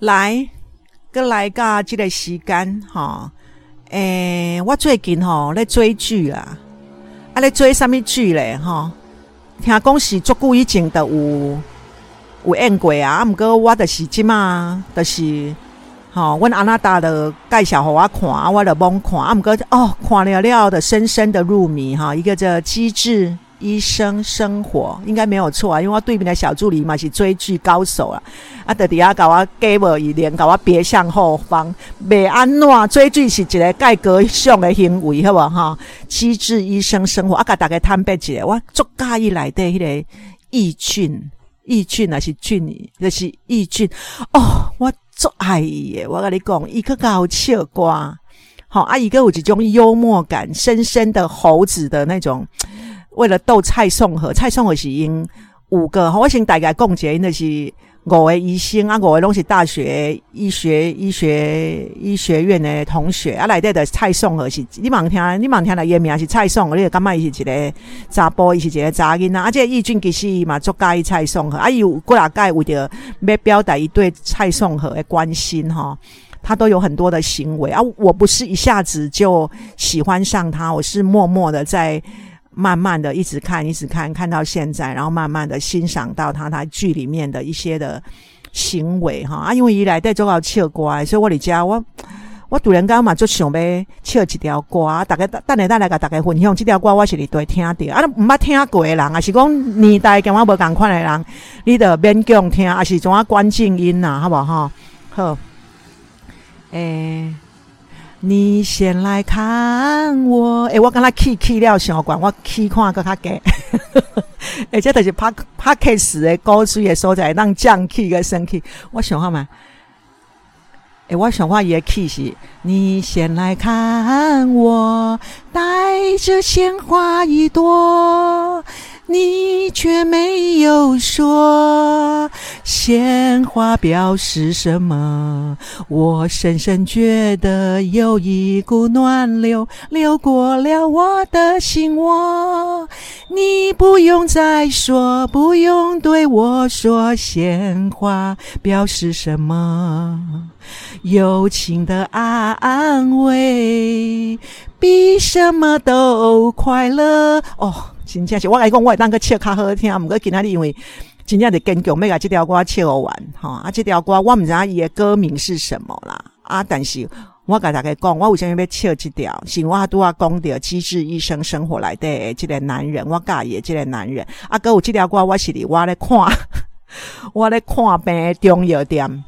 来，搁来甲即个时间吼。诶，我最近吼咧追剧啊，啊咧追啥物剧咧吼？听讲是足久以前的有有演过啊，啊毋过我就是即嘛，就是吼，阮阿娜达的介绍互我看，啊，我就懵看，啊毋过哦，看了了的深深的入迷哈，一个叫机智。医生生活应该没有错啊，因为我对面的小助理嘛是追剧高手啊，啊，在底下搞我 give 一连搞我别向后方，别安怎追剧是一个改革上的行为，好不哈？机智医生生活啊，甲大家坦白一下，我足介意来的迄个益菌，益菌啊是菌，就是益菌哦，我足爱伊，我跟你讲，伊个搞笑瓜，好啊，伊个有一种幽默感，深深的猴子的那种。为了逗蔡颂和，蔡颂和是因五个，我先大概讲解，因的是五个医生啊，五个拢是大学医学医学医学院的同学啊，内底的蔡颂和是，你茫听，你茫听来伊名是蔡颂和，你感觉伊是一个查甫，伊是一个查囡仔，啊，这义俊其实伊嘛足介意蔡颂和，啊伊，有过来介为着要表达伊对蔡颂和的关心哈，他都有很多的行为啊，我不是一下子就喜欢上他，我是默默的在。慢慢的一直看，一直看，看到现在，然后慢慢的欣赏到他他剧里面的一些的行为哈啊，因为伊来带做到唱歌，所以我伫家我我突然间嘛就想要唱一条歌，大家等下等来甲大家分享这条歌，我是伫对听着啊，毋捌听过的人，啊是讲年代跟我无共款的人，你得勉强听，啊是怎啊关静音呐，好不好？好，诶。你先来看我，诶，我刚才 key key 了小管，我去看个较低，而且就是拍拍 case 的高水的所在，让降 key 个升气。我想看嘛，诶，我想看伊的 key 是，你先来看我，带着鲜花一朵。你却没有说鲜花表示什么，我深深觉得有一股暖流流过了我的心窝。你不用再说，不用对我说鲜花表示什么，友情的安慰比什么都快乐。哦。真正是我来讲，我会当个唱较好听，毋过今仔日因为真正是坚强，要甲即条歌唱完吼。啊，即条歌我毋知影伊的歌名是什么啦。啊，但是我甲大家讲，我为什么要唱即条？是我拄啊讲着机智医生生活来的即个男人，我介意即个男人。啊，哥有即条歌，我是伫我咧看，我咧看病中药店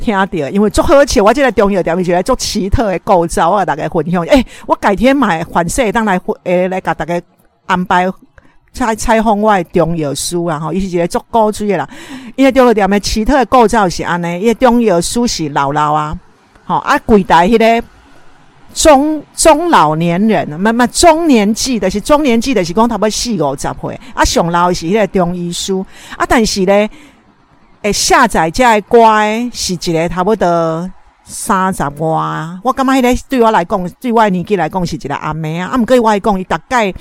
听着，因为足好笑。我即个中药店，伊就来做奇特的构造，我甲大家分享。诶，我改天买反色当来诶来甲大家。安排采采访外中药书啊，吼，伊是一个足高级的啦。因为中药店的奇特的构造是安尼，因为中药书是老老啊，吼啊，柜台迄个中中老年人，慢慢中年纪的是中年纪的是讲差不多四五十岁，啊，上老是迄个中医书啊，但是咧，诶，下载这个歌是一个差不多三十外，我感觉迄个对我来讲，对我年纪来讲是一个阿妹啊，啊，毋过我来讲伊大概。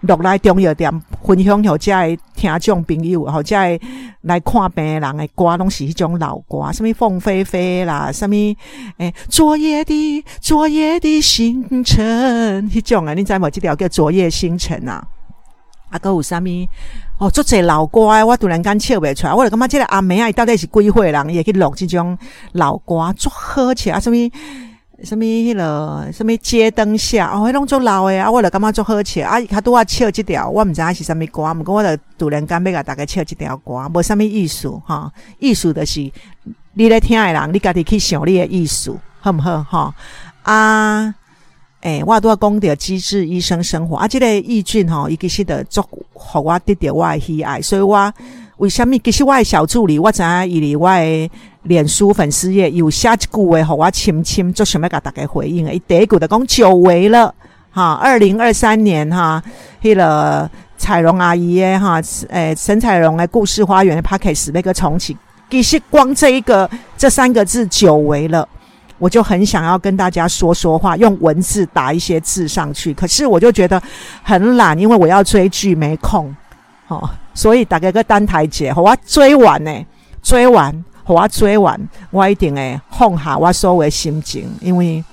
落来中药店分享，互遮诶听众朋友，或遮诶来看病人诶歌，拢是迄种老歌，什物凤飞飞啦，什物诶昨夜的昨夜的星辰，迄种啊，你知无？即条叫昨夜星辰啊，啊，搁有啥物？哦，足侪老歌，我突然间唱袂出来，我就感觉即个阿妹啊，到底是几岁人，伊会去录即种老歌，足好笑啊，什物？什么迄个什么街灯下哦，迄种足老诶啊！我就感觉足好笑啊！他拄啊唱即条，我毋知影是啥物歌，毋过我就突然间要甲大家唱即条歌，无啥物意思哈。意思就是你咧听诶人，你家己去想你诶意思，好毋好哈？啊，诶，我拄啊讲着机智医生生活啊，即个义俊吼，伊其实的足互我得着我诶喜爱，所以我为虾米？其实我诶小助理，我知影伊伫我诶。脸书粉丝页有写一句话，互我亲亲，就想要甲大家回应。伊第一句就讲久违了，哈，二零二三年哈，迄个彩荣阿姨诶哈，诶，沈彩荣诶故事花园的 p a c k a g e 那个重启，其实光这一个这三个字久违了，我就很想要跟大家说说话，用文字打一些字上去，可是我就觉得很懒，因为我要追剧没空，哦，所以大家个单台姐，我追完呢，追完。互我追完，我一定会放下我所有的心情，因为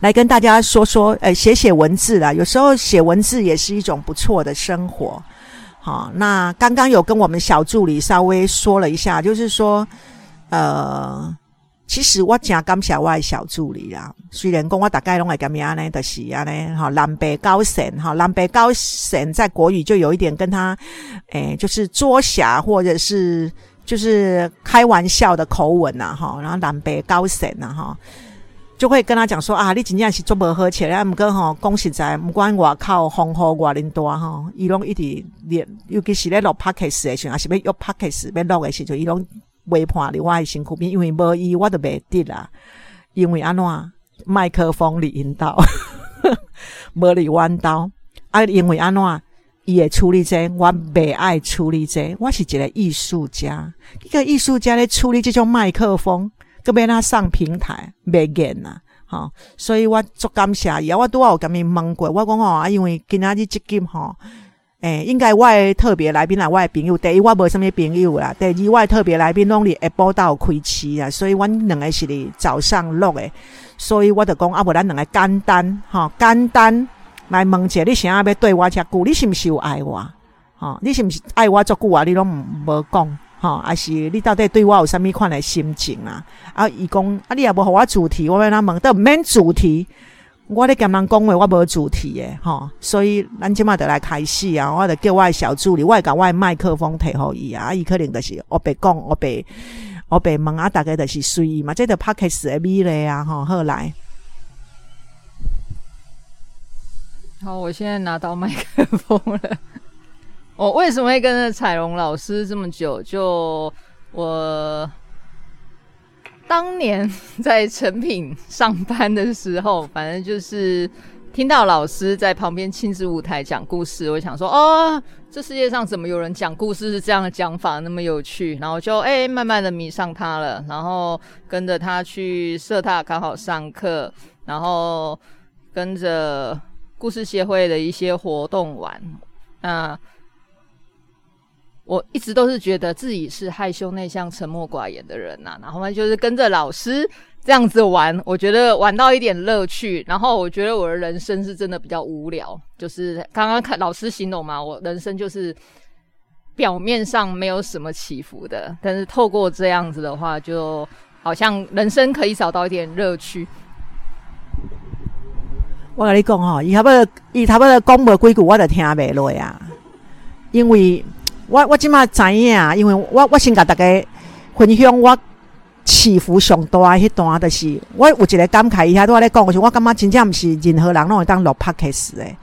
来跟大家说说，诶，写写文字啦，有时候写文字也是一种不错的生活。好，那刚刚有跟我们小助理稍微说了一下，就是说，呃。其实我真感谢我的小助理啦。虽然讲我大概拢会咁样呢，就是安尼哈，南北高神哈，南北高神在国语就有一点跟他，诶，就是捉狭或者是就是开玩笑的口吻呐哈。然后南北高神呐哈，就会跟他讲说啊，你真正是做不好起来，毋过吼，讲实在，不管外口风雨外恁大哈，伊拢一直连，尤其是咧录 p o d c a s 的时候，还是要用 podcast 要录的时候，伊拢。微判的我的辛苦边，因为无伊我都袂得啦。因为安怎麦克风里引导，无里弯刀啊。因为安怎伊会处理这，我袂爱处理这。我是一个艺术家，一个艺术家咧处理这种麦克风，佮要他上平台袂瘾呐。吼，所以我足感谢伊啊。我拄好有甲伊问过，我讲吼啊，因为今仔日即金吼。诶，应该我诶特别来宾啦，我诶朋友，第一我无啥物朋友啦，第二我诶特别来宾拢伫下晡到开市啊，所以阮两个是伫早上录诶，所以我就讲啊，无咱两个简单吼，简单来问者，你想要要对我遮久，你是毋是有爱我？吼，你是毋是爱我足久啊？你拢无讲吼，还是你到底对我有啥物款诶心情啊？啊，伊讲啊，你也无互我主题，我要哪问都毋免主题。我咧跟人讲话，我无主题诶，吼，所以咱即马得来开始啊！我得叫我小助理，我甲我麦克风摕互伊啊，伊可能就是我白讲，我白我白问啊，大概就是随意嘛，这个 p o c k s t 的美咧啊，吼，好来。好，我现在拿到麦克风了。我为什么会跟着彩龙老师这么久？就我。当年 在成品上班的时候，反正就是听到老师在旁边亲子舞台讲故事，我想说，哦，这世界上怎么有人讲故事是这样的讲法，那么有趣，然后就哎，慢慢的迷上他了，然后跟着他去社大刚好上课，然后跟着故事协会的一些活动玩，那。我一直都是觉得自己是害羞内向、沉默寡言的人呐，然后呢，就是跟着老师这样子玩，我觉得玩到一点乐趣。然后我觉得我的人生是真的比较无聊，就是刚刚看老师形容嘛，我人生就是表面上没有什么起伏的，但是透过这样子的话，就好像人生可以找到一点乐趣。我跟你讲哈，伊差不多，伊差不多讲无几句，我就听袂落啊，因为。我我即马知影，因为我我先甲大家分享我起伏上大迄段，就是我有一个感慨，伊遐拄仔咧讲，是我感觉真正毋是任何人拢会当录 podcast 诶，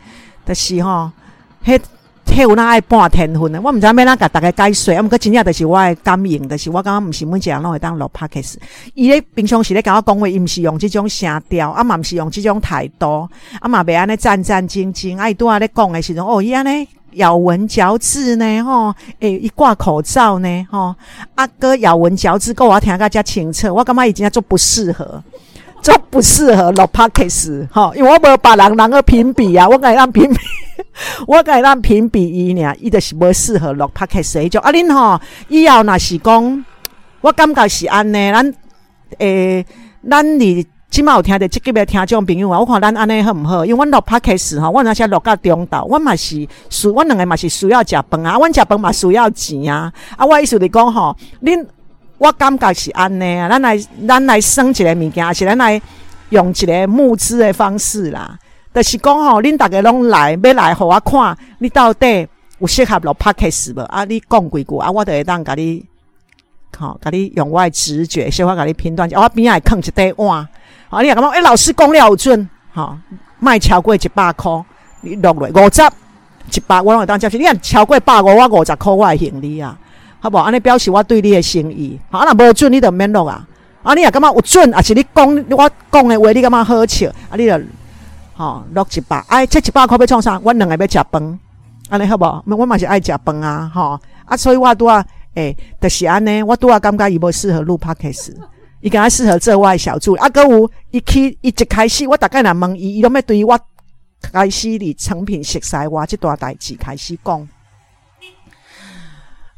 就是吼，迄迄有哪爱半天分诶，我毋知要哪甲大家解说，啊，毋过真正就是我诶感应，就是我感觉毋是每一个人拢会当录 podcast。伊咧平常时咧甲我讲话，伊毋是用即种声调，啊嘛毋是用即种态度，啊嘛袂安尼战战兢兢，啊伊拄仔咧讲诶时阵，哦伊安尼。咬文嚼字呢，吼，诶，一挂口罩呢，吼，阿哥咬文嚼字，够我听个加清澈，我感觉已经做不适合，做不适合录 podcast，吼，因为我无把人人个评比啊，我该让评比，我该让评比伊呢，伊就是无适合录 podcast，就啊恁吼，以后若是讲，我感觉是安尼，咱诶，咱哩。起码有听着即级别听众朋友啊，我看咱安尼好毋好？因为阮录 podcast 吼，阮那些录到中岛，阮嘛是需，阮两个嘛是需要食饭啊，阮食饭嘛需要钱啊。啊，我意思是讲吼，恁我感觉是安尼啊，咱来咱来省一个物件，是咱来用一个募资的方式啦。就是讲吼，恁逐个拢来要来互我看，你到底有适合录 podcast 无？啊，你讲几句啊，我就会当甲你，吼，甲你用我的直觉，小可甲你评断，我边仔囥一块碗。啊！你也感觉诶，老师讲了有准，哈，卖超过一百箍，你落来五十、一百，我拢会当接受。你看超过百五，我五十箍我会行你啊，好无？安尼表示我对你的心意。好，啊，若无准，你就免落啊。啊，你也感觉有准，啊是你讲我讲的话，你感觉好笑，啊，你就吼落一百。哎，这一百箍要创啥？阮两个要食饭，安尼好无？我嘛是爱食饭啊，吼啊，所以我拄啊，诶，就是安尼，我拄啊感觉伊无适合录 podcast。伊敢若适合做我小助理，啊，搁有伊去伊一开始，我大概若问伊，伊拢要对我开始伫成品熟悉我即段代志开始讲。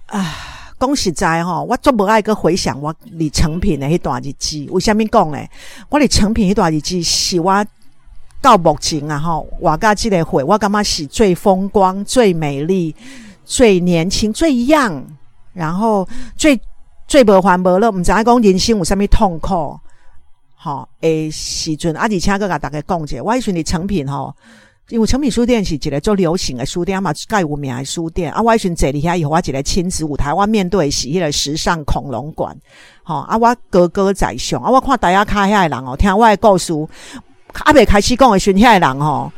啊，讲实在吼，我足无爱个回想我离成品的迄段日子。为虾米讲咧？我离成品迄段日子是我到目前啊吼，我甲即个会，我感觉是最风光、最美丽、最年轻、最 young，然后最最无烦无乐，毋知影讲人生有啥物痛苦，吼诶时阵啊，而且佫甲大家讲者，我迄阵伫成品吼。因为成品书店是一个做流行的书店嘛，介有名的书店。啊，我迄阵坐伫遐以后，我一个亲子舞台，我面对是迄个时尚恐龙馆。吼，啊，我高高在上，啊，我看大家卡遐的人哦，听我诶故事，啊，未开始讲诶时阵，遐的人吼。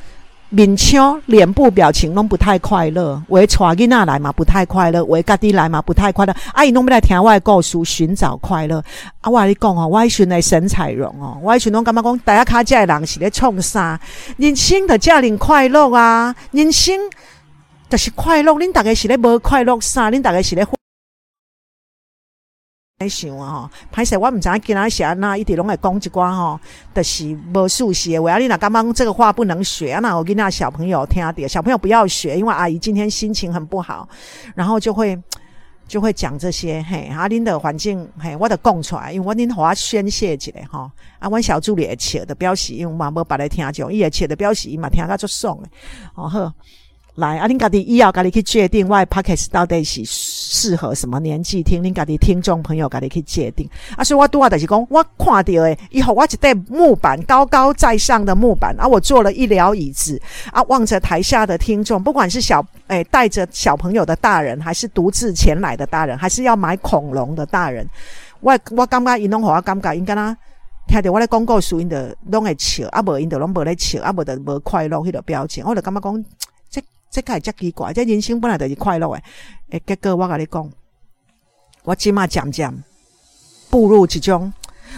面腔、脸部表情拢不太快乐，为带囡仔来嘛不太快乐，为家己来嘛不太快乐。啊，伊拢不来听我的故事，寻找快乐。啊，我跟你讲哦，我寻来沈彩荣哦，我寻拢感觉讲，大家卡这人是咧创啥？人生的家人快乐啊，人生就是快乐。恁大家是咧无快乐啥？恁大家是咧？在想啊吼，歹势我毋知影今仔是安那，一直拢会讲一寡吼，就是无熟悉的话。你若感觉这个话不能学，那我跟那小朋友听点，小朋友不要学，因为阿姨今天心情很不好，然后就会就会讲这些嘿。阿恁的环境嘿，我得讲出来，因为我恁互我宣泄一下吼。啊，阮小助理会笑的表示，因为嘛无别来听种，伊会笑的表示，伊嘛听甲足爽诶。哦好。来，啊，恁家己以后家己去决定，我 podcast 到底是适合什么年纪听？恁家己听众朋友家己去界定。啊，所以我拄啊，就是讲，我看到诶，以后我一块木板，高高在上的木板，啊，我坐了一疗椅子，啊，望着台下的听众，不管是小诶带着小朋友的大人，还是独自前来的大人，还是要买恐龙的大人，我我感觉伊拢互我感觉，因敢若听着我咧广告书，因着拢会笑，啊无因着拢无咧笑，啊无着无快乐迄个表情，我就感觉讲。这个真奇怪，这人生本来就是快乐诶。诶，结果我跟你讲，我起码讲讲步入其中，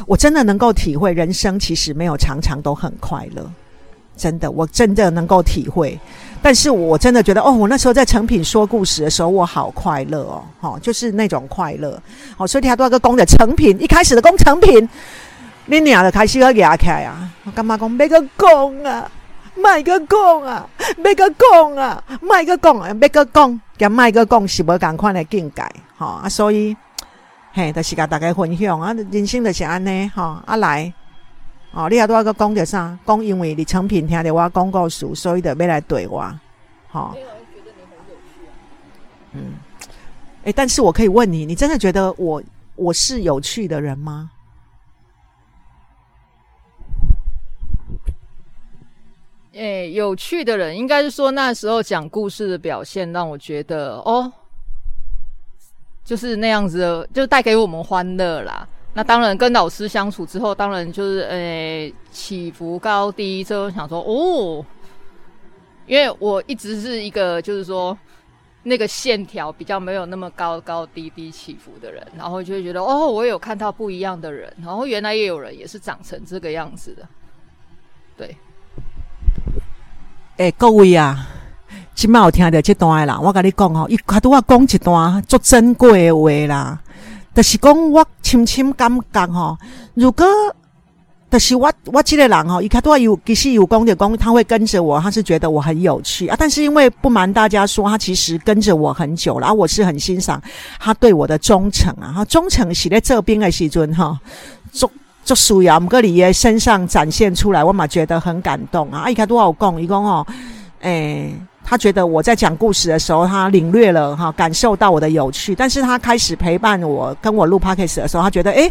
我真的能够体会人生其实没有常常都很快乐。真的，我真的能够体会。但是我真的觉得，哦，我那时候在成品说故事的时候，我好快乐哦，哈，就是那种快乐。好，所以他多少个工的成品，一开始的工成品，你俩的开始要压开啊！我干嘛讲没个工啊？卖个讲啊，卖个讲啊，卖个讲啊，卖个讲，兼卖个讲是无共款的境界，吼啊，所以嘿，就是甲大家分享啊，人生就是安尼，吼啊来，哦，你还多个讲着啥？讲因为你成品听着我广告书，所以就要来对我，吼。嗯，哎，但是我可以问你，你真的觉得我我是有趣的人吗？诶，有趣的人应该是说那时候讲故事的表现让我觉得哦，就是那样子的，就带给我们欢乐啦。那当然跟老师相处之后，当然就是诶起伏高低，就想说哦，因为我一直是一个就是说那个线条比较没有那么高高低低起伏的人，然后就会觉得哦，我有看到不一样的人，然后原来也有人也是长成这个样子的，对。诶，各位啊，今麦有听到这段啦，我甲你讲吼，伊卡拄啊讲一段足珍贵的话啦，就是讲我深深感觉吼，如果，就是我我这个人吼，伊卡拄我有其实有讲着讲，他会跟着我，他是觉得我很有趣啊，但是因为不瞒大家说，他其实跟着我很久了，我是很欣赏他对我的忠诚啊，哈，忠诚是咧这边的时阵哈，忠。就属于啊，格里耶身上展现出来，我嘛觉得很感动啊！伊卡多少讲，伊讲哦，诶，他觉得我在讲故事的时候，他领略了哈，感受到我的有趣。但是他开始陪伴我，跟我录 podcast 的时候，他觉得诶，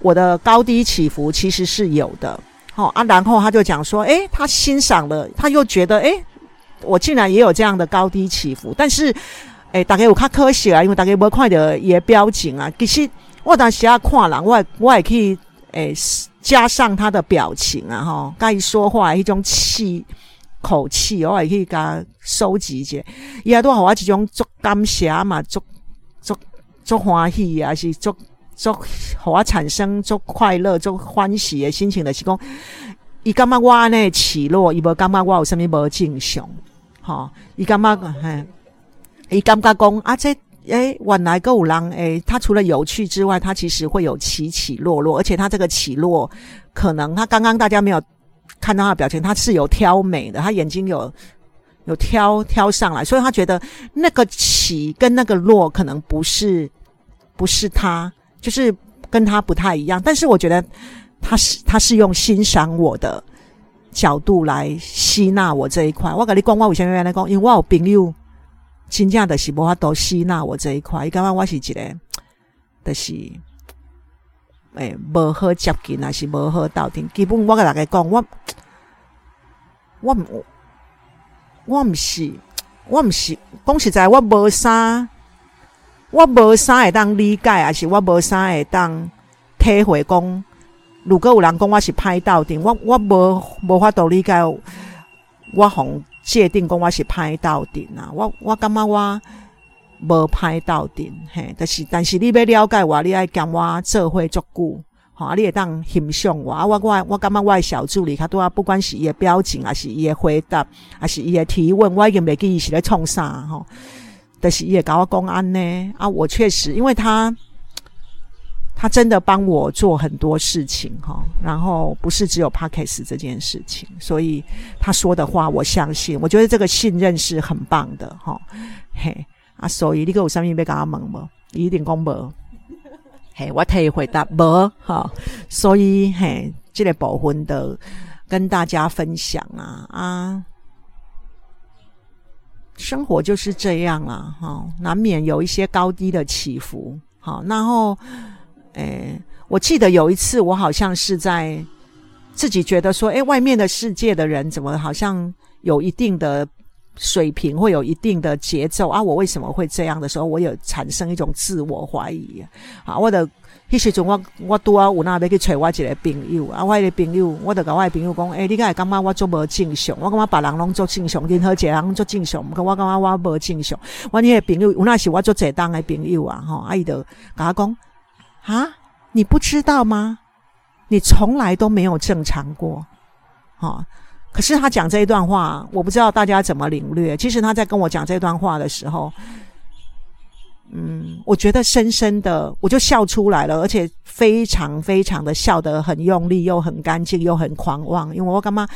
我的高低起伏其实是有的。好啊，然后他就讲说，诶，他欣赏了，他又觉得，诶，我竟然也有这样的高低起伏。但是，诶，大概有较科学啊，因为大概无看到也标景啊。其实我当时啊看人，我我也可以以。诶，加上他的表情啊，哈，该说话一种气口气，我也可以给他收集一下。伊也都好啊，一种足感谢嘛，足足足欢喜啊，是足足互我产生足快乐、足欢喜的心情的是讲，伊感觉我呢起落，伊无感觉我有啥物无正常，吼，伊感觉嘿，伊感觉讲啊这。诶，晚来个五郎，诶，他除了有趣之外，他其实会有起起落落，而且他这个起落，可能他刚刚大家没有看到他的表情，他是有挑美的，他眼睛有有挑挑上来，所以他觉得那个起跟那个落可能不是不是他，就是跟他不太一样。但是我觉得他是他是用欣赏我的角度来吸纳我这一块。我跟你讲，我为什么要来讲？因为我有朋友真正的是无法度吸纳我这一块。伊感觉我是一个，就是诶无好接近，还是无好到顶。基本我跟大家讲，我 我毋我毋是。我毋是讲实在，我无啥，我无啥会当理解，还是我无啥会当体会讲。如果有人讲我是歹斗阵，我我无无法度理解，我互界定讲我是歹斗阵啊！我我感觉我无歹斗阵，嘿，但是但是你要了解我，你爱跟我做伙足久。啊！你会当欣赏我啊！我我我感觉我小助理，他都啊，不管是伊的表情，还是伊的回答，还是伊的提问，我已经袂记伊是咧创啥吼。但是伊会甲我讲安呢啊！我确实，因为他他真的帮我做很多事情哈。然后不是只有 p a c k e s 这件事情，所以他说的话我相信。我觉得这个信任是很棒的哈。嘿啊，所以你个有啥物要甲我问无？一定讲无。嘿，我替伊回答无哈，所以嘿，这个部分的跟大家分享啊啊，生活就是这样啊哈，难免有一些高低的起伏。好，然后诶，我记得有一次，我好像是在自己觉得说，诶，外面的世界的人怎么好像有一定的。水平会有一定的节奏啊！我为什么会这样的时候，我有产生一种自我怀疑啊！我的迄时阵，我我拄啊有那要去找我一个朋友啊，我个朋友，我就甲我朋友讲，诶，你敢会感觉我做无正常？我感觉别人拢做正常，任何一个人做正常，我感觉我无正常。我迄个朋友有那是我做正当的朋友啊！吼，阿伊就甲我讲啊，你不知道吗？你从来都没有正常过，哈。可是他讲这一段话，我不知道大家怎么领略。其实他在跟我讲这段话的时候，嗯，我觉得深深的我就笑出来了，而且非常非常的笑得很用力，又很干净，又很狂妄。因为我干嘛？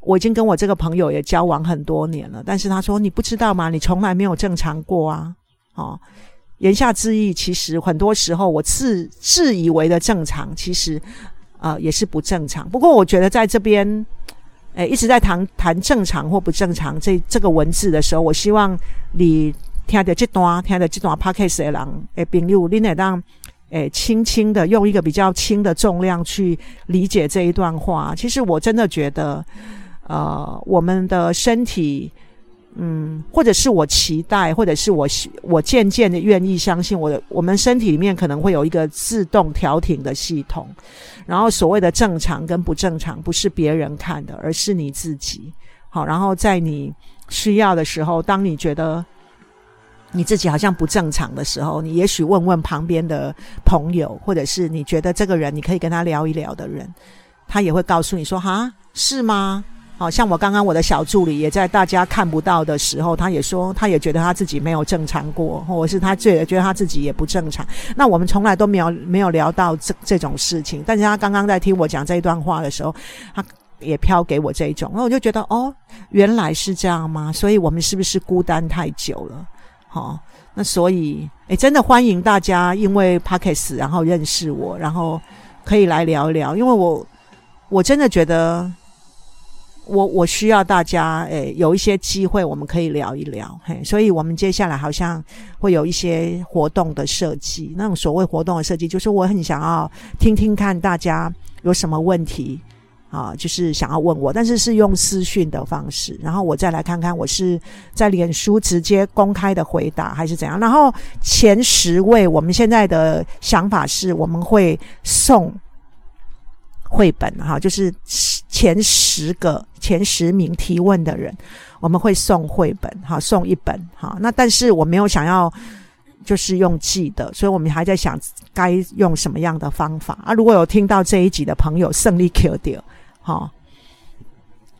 我已经跟我这个朋友也交往很多年了，但是他说你不知道吗？你从来没有正常过啊！哦，言下之意，其实很多时候我自自以为的正常，其实呃也是不正常。不过我觉得在这边。诶，一直在谈谈正常或不正常这这个文字的时候，我希望你听的这段听的这段 podcast 的人诶，朋友，你能让诶轻轻的用一个比较轻的重量去理解这一段话。其实我真的觉得，呃，我们的身体。嗯，或者是我期待，或者是我我渐渐的愿意相信，我的我们身体里面可能会有一个自动调停的系统。然后所谓的正常跟不正常，不是别人看的，而是你自己。好，然后在你需要的时候，当你觉得你自己好像不正常的时候，你也许问问旁边的朋友，或者是你觉得这个人你可以跟他聊一聊的人，他也会告诉你说：“哈，是吗？”好像我刚刚我的小助理也在大家看不到的时候，他也说，他也觉得他自己没有正常过，或者是他最觉得他自己也不正常。那我们从来都没有没有聊到这这种事情，但是他刚刚在听我讲这一段话的时候，他也飘给我这一种，那我就觉得哦，原来是这样吗？所以我们是不是孤单太久了？好，那所以诶，真的欢迎大家，因为 p a c k e s 然后认识我，然后可以来聊一聊，因为我我真的觉得。我我需要大家诶，有一些机会我们可以聊一聊，嘿，所以我们接下来好像会有一些活动的设计。那种所谓活动的设计，就是我很想要听听看大家有什么问题啊，就是想要问我，但是是用私讯的方式，然后我再来看看我是在脸书直接公开的回答还是怎样。然后前十位，我们现在的想法是我们会送绘本哈，就是前十个。前十名提问的人，我们会送绘本，哈，送一本，哈。那但是我没有想要就是用寄的，所以我们还在想该用什么样的方法啊。如果有听到这一集的朋友，胜利 Q 掉，哈，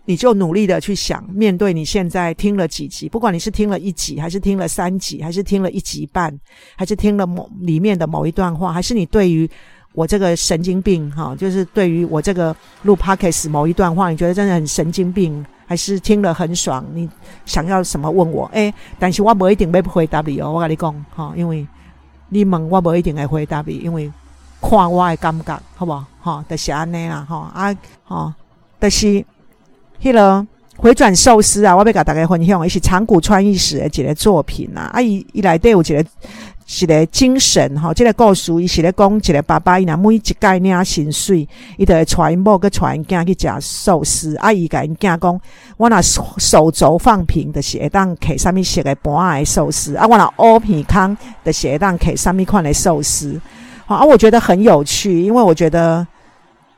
你就努力的去想，面对你现在听了几集，不管你是听了一集，还是听了三集，还是听了一集半，还是听了某里面的某一段话，还是你对于。我这个神经病哈，就是对于我这个录 podcast 某一段话，你觉得真的很神经病，还是听了很爽？你想要什么问我？哎，但是我不一定会回答你哦。我跟你讲哈，因为你问我无一定会回答你，因为看我的感觉，好无？吼，就是安尼啦，哈啊，吼，就是迄个回转寿司啊，我要甲大家分享，伊是长谷川义史的一个作品啊，啊，伊伊内底有一个。是个精神吼，即个故事伊是咧讲一个爸爸，伊若每一届领薪水，伊就会带某个带因囝去食寿司。啊，伊甲因囝讲，我若手手肘放平，就是会当摕啥物色的盘诶寿司；啊，我若乌片空，就是会当摕啥物款的寿司。好啊，我觉得很有趣，因为我觉得。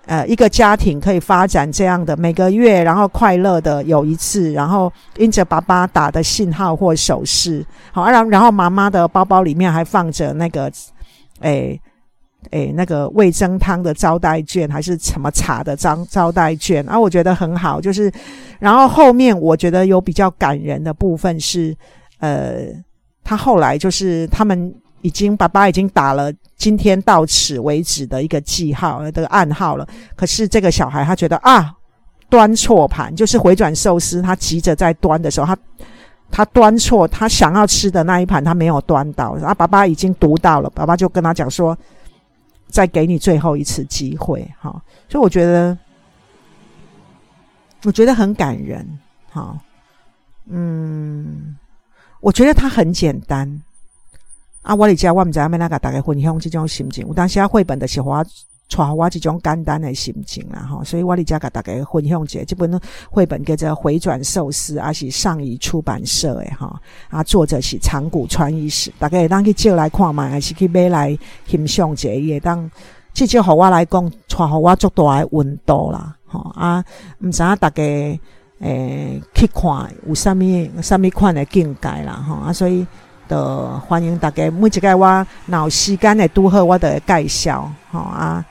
呃，一个家庭可以发展这样的每个月，然后快乐的有一次，然后因着爸爸打的信号或手势，好，然然后妈妈的包包里面还放着那个，诶诶，那个味增汤的招待券，还是什么茶的招招待券啊？我觉得很好，就是，然后后面我觉得有比较感人的部分是，呃，他后来就是他们已经爸爸已经打了。今天到此为止的一个记号的暗号了。可是这个小孩他觉得啊，端错盘，就是回转寿司，他急着在端的时候，他他端错，他想要吃的那一盘他没有端到，啊爸爸已经读到了，爸爸就跟他讲说，再给你最后一次机会，哈。所以我觉得，我觉得很感人，哈，嗯，我觉得他很简单。啊，我伫遮我毋知影要哪甲大家分享即种心情。有当时啊，绘本的是我带我即种简单的心情啦，吼，所以我伫遮甲大家分享者，即本绘本叫做《回转寿司》，啊是上译出版社诶，哈，啊作者是长谷川医师，大家会当去借来看嘛，还是去买来欣赏者，伊会当至少互我来讲，带互我足大诶温度啦，吼啊，毋知影大家诶去看有啥物啥物款诶境界啦，吼啊，所以。的欢迎大家，每一个我有时间的拄好，我都会介绍吼啊，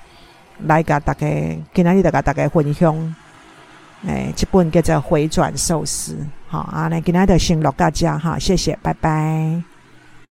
来甲大家今仔日就甲大家分享，诶，这本叫做《回转寿司》，好啊，来今仔日先录到遮哈，谢谢，拜拜。